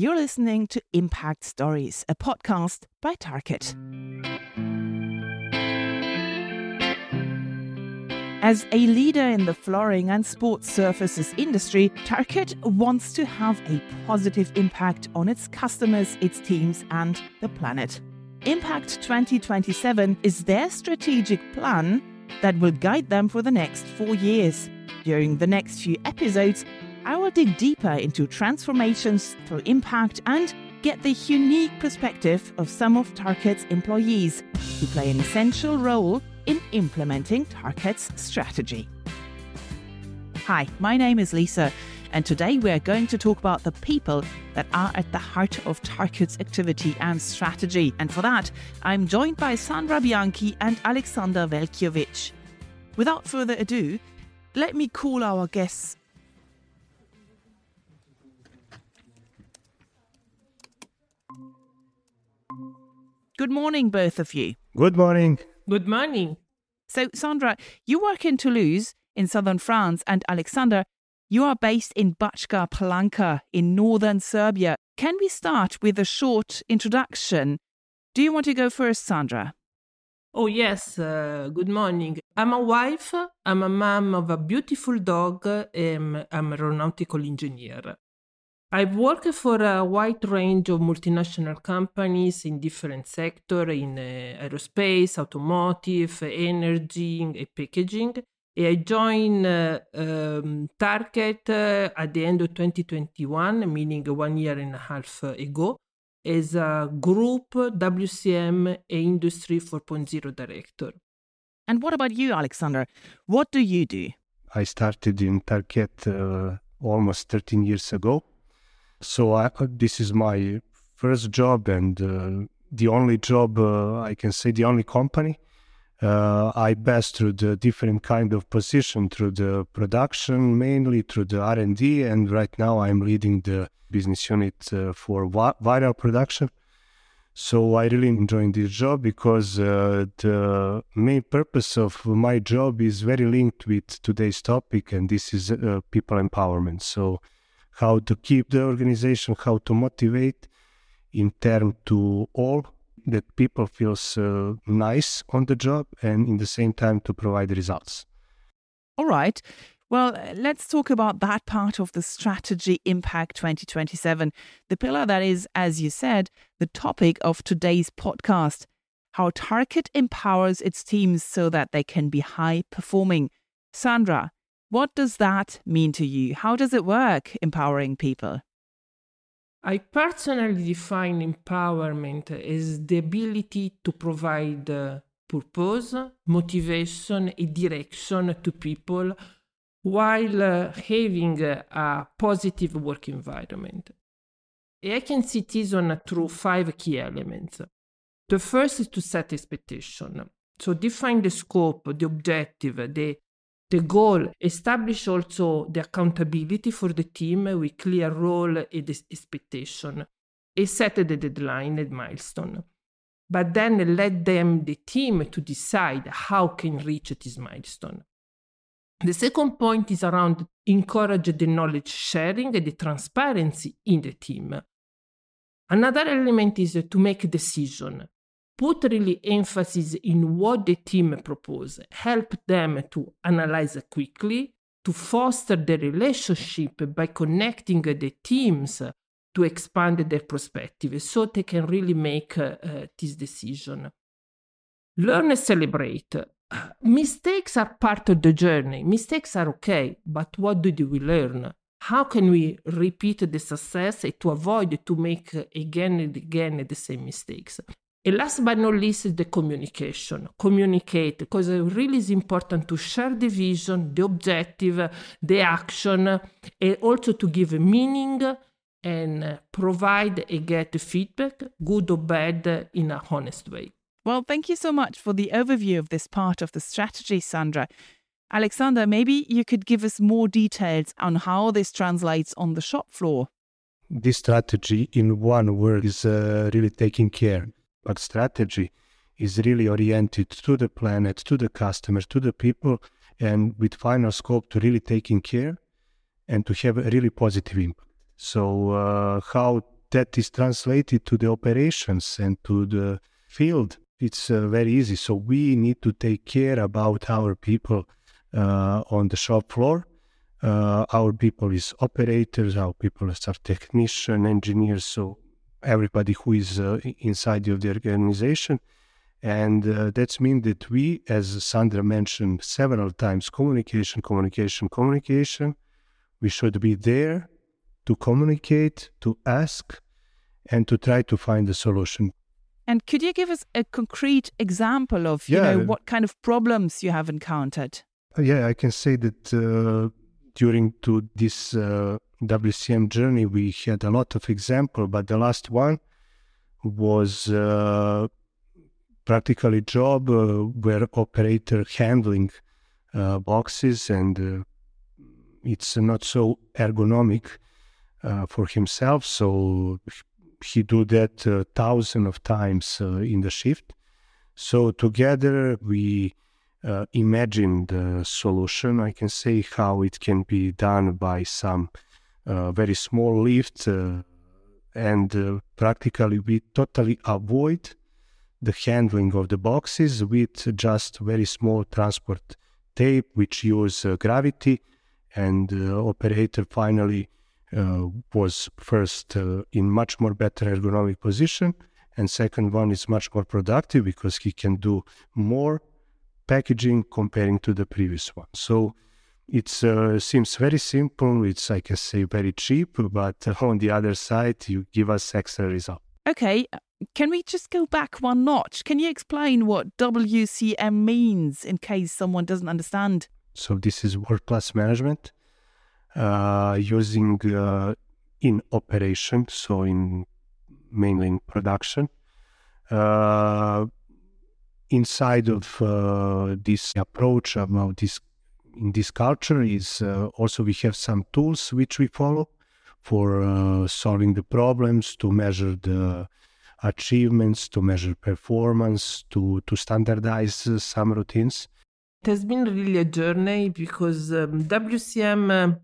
You're listening to Impact Stories, a podcast by Tarkett. As a leader in the flooring and sports surfaces industry, Tarkett wants to have a positive impact on its customers, its teams, and the planet. Impact 2027 is their strategic plan that will guide them for the next four years. During the next few episodes, I will dig deeper into transformations through impact and get the unique perspective of some of Tarkett's employees who play an essential role in implementing Tarkett's strategy. Hi, my name is Lisa, and today we are going to talk about the people that are at the heart of Tarkett's activity and strategy. And for that, I'm joined by Sandra Bianchi and Aleksandar Velkiewicz. Without further ado, let me call our guests Good morning, both of you. Good morning. Good morning. So, Sandra, you work in Toulouse in southern France, and Aleksandar, you are based in Bačka Palanka in northern Serbia. Can we start with a short introduction? Do you want to go first, Sandra? Oh, yes. Uh, good morning. I'm a wife. I'm a mom of a beautiful dog. and I'm a aeronautical engineer. I've worked for a wide range of multinational companies in different sectors in uh, aerospace, automotive, energy, and packaging. I joined uh, um, Tarkett uh, at the end of 2021, meaning one year and a half ago, as a group WCM Industry 4.0 director. And what about you, Aleksandar? What do you do? I started in Tarkett uh, almost 13 years ago so I, uh, this is my first job and uh, the only job uh, I can say the only company. Uh, I passed through the different kind of position through the production, mainly through the R and D, and right now I'm leading the business unit uh, for vi- vinyl production. So I really enjoy this job because uh, the main purpose of my job is very linked with today's topic, and this is people empowerment. So how to keep the organization, how to motivate in term to all that people feels uh, nice on the job and in the same time to provide results. All right. Well, let's talk about that part of the strategy impact 2027, the pillar that is, as you said, the topic of today's podcast. How Tarkett empowers its teams so that they can be high performing. Sandra, what does that mean to you? How does it work, empowering people? I personally define empowerment as the ability to provide uh, purpose, motivation, and direction to people while uh, having uh, a positive work environment. I can see this on through five key elements. The first is to set expectation. So define the scope, the objective, the the goal establish also the accountability for the team with clear role and expectation and set the deadline and milestone. But then let them the team to decide how can reach this milestone. The second point is around encourage the knowledge sharing and the transparency in the team. Another element is to make decision put really emphasis in what the team propose, help them to analyze quickly, to foster the relationship by connecting the teams to expand their perspective so they can really make uh, this decision. Learn and celebrate. Mistakes are part of the journey. Mistakes are okay, but what do we learn? How can we repeat the success to avoid to make again and again the same mistakes? And last but not least is the communication. Communicate because it really is important to share the vision, the objective, the action, and also to give meaning and provide and get feedback, good or bad, in a honest way. Well, thank you so much for the overview of this part of the strategy, Sandra. Aleksandar, maybe you could give us more details on how this translates on the shop floor. This strategy, in one word, is uh, really taking care but strategy is really oriented to the planet, to the customers, to the people, and with final scope to really taking care and to have a really positive impact. So, uh, how that is translated to the operations and to the field, it's uh, very easy. So we need to take care about our people uh, on the shop floor. Uh, our people is operators, our people are technician, engineers, so everybody who is uh, inside of the organization. And uh, that's mean that we, as Sandra mentioned several times, communication, communication, communication. We should be there to communicate, to ask, and to try to find a solution. And could you give us a concrete example of, you Yeah. know, what kind of problems you have encountered? Yeah, I can say that uh, during to this uh, WCM journey, we had a lot of example, but the last one was uh, practically job uh, where operator handling uh, boxes and uh, it's not so ergonomic uh, for himself. So he do that uh, thousand of times uh, in the shift. So together we uh, imagine the solution. I can say how it can be done by some very small lift, uh, and uh, practically we totally avoid the handling of the boxes with just very small transport tape, which use uh, gravity, and operator finally was first in much more better ergonomic position, and second one is much more productive because he can do more packaging comparing to the previous one. So it uh, seems very simple. It's, I can say, very cheap, but on the other side, you give us extra result. Okay, uh, can we just go back one notch? Can you explain what WCM means in case someone doesn't understand? So this is work class management uh, using uh, in operation, so in mainly in production. Uh, inside of uh, this approach about this in this culture is uh, also we have some tools which we follow for uh, solving the problems to measure the achievements to measure performance to to standardize uh, some routines It has been really a journey because um, WCM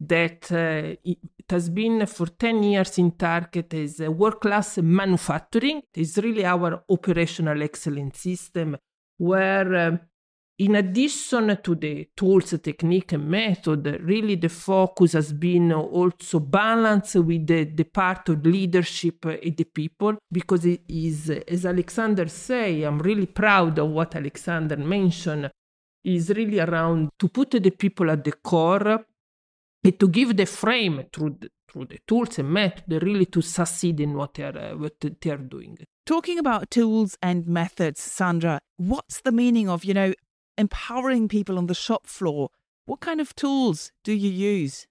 that uh, it has been for 10 years in Tarkett is a world class manufacturing. It is really our operational excellence system where um, in addition to the tools, technique, and method, really the focus has been also balanced with the, the part of leadership and the people because it is, as Aleksandar say, I'm really proud of what Aleksandar mentioned is really around to put the people at the core and to give the frame through the, through the tools and method really to succeed in what they are, uh, what they are doing. Talking about tools and methods, Sandra, what's the meaning of, you know, empowering people on the shop floor? What kind of tools do you use?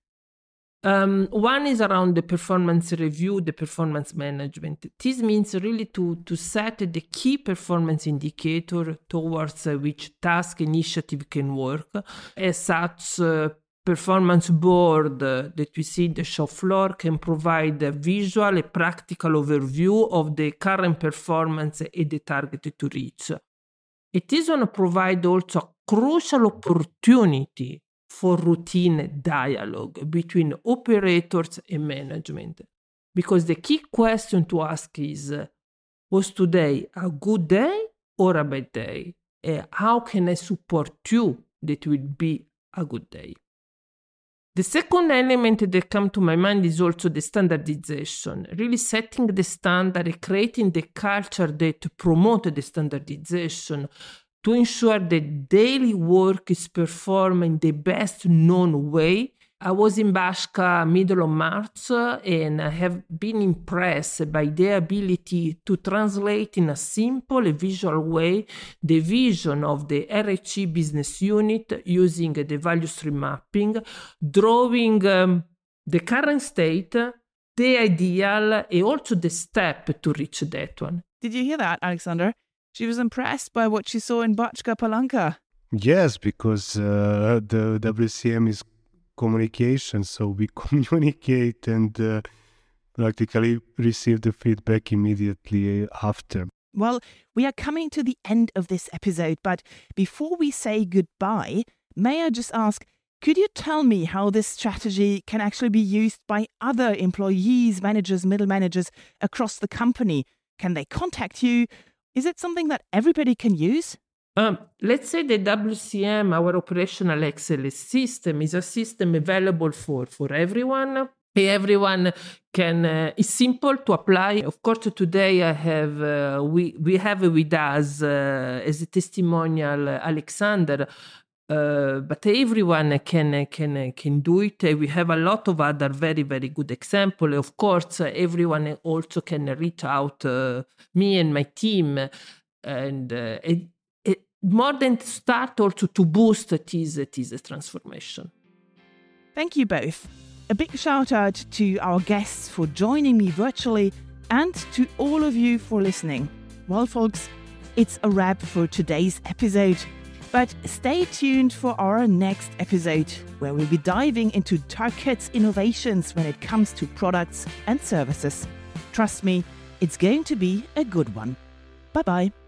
Um, one is around the performance review, the performance management. This means really to, to set the key performance indicator towards uh, which task initiative can work. As such, uh, performance board uh, that we see in the shop floor can provide a visual, a practical overview of the current performance and the target to reach. It is going to provide also a crucial opportunity for routine dialogue between operators and management. Because the key question to ask is Was today a good day or a bad day? And how can I support you that it will be a good day? The second element that comes to my mind is also the standardization, really setting the standard and creating the culture that promote the standardization to ensure that daily work is performed in the best known way. I was in Bačka middle of March and I have been impressed by their ability to translate in a simple and visual way the vision of the RHE business unit using the value stream mapping, drawing um, the current state, the ideal, and also the step to reach that one. Did you hear that, Aleksandar? She was impressed by what she saw in Bačka Palanka. Yes, because uh, the WCM is communication, so we communicate and uh, practically receive the feedback immediately after. Well, we are coming to the end of this episode, but before we say goodbye, may I just ask Could you tell me how this strategy can actually be used by other employees, managers, middle managers across the company? Can they contact you? Is it something that everybody can use? Um, let's say the WCM, our operational excellence system, is a system available for, for everyone. Everyone can. Uh, it's simple to apply. Of course, today I have uh, we we have with us uh, as a testimonial Aleksandar, uh, but everyone can can can do it. We have a lot of other very very good example. Of course, everyone also can reach out uh, me and my team, and uh, more than start also to boost this this transformation. Thank you both. A big shout out to our guests for joining me virtually and to all of you for listening. Well, folks, it's a wrap for today's episode. But stay tuned for our next episode, where we'll be diving into Tarkett's innovations when it comes to products and services. Trust me, it's going to be a good one. Bye bye.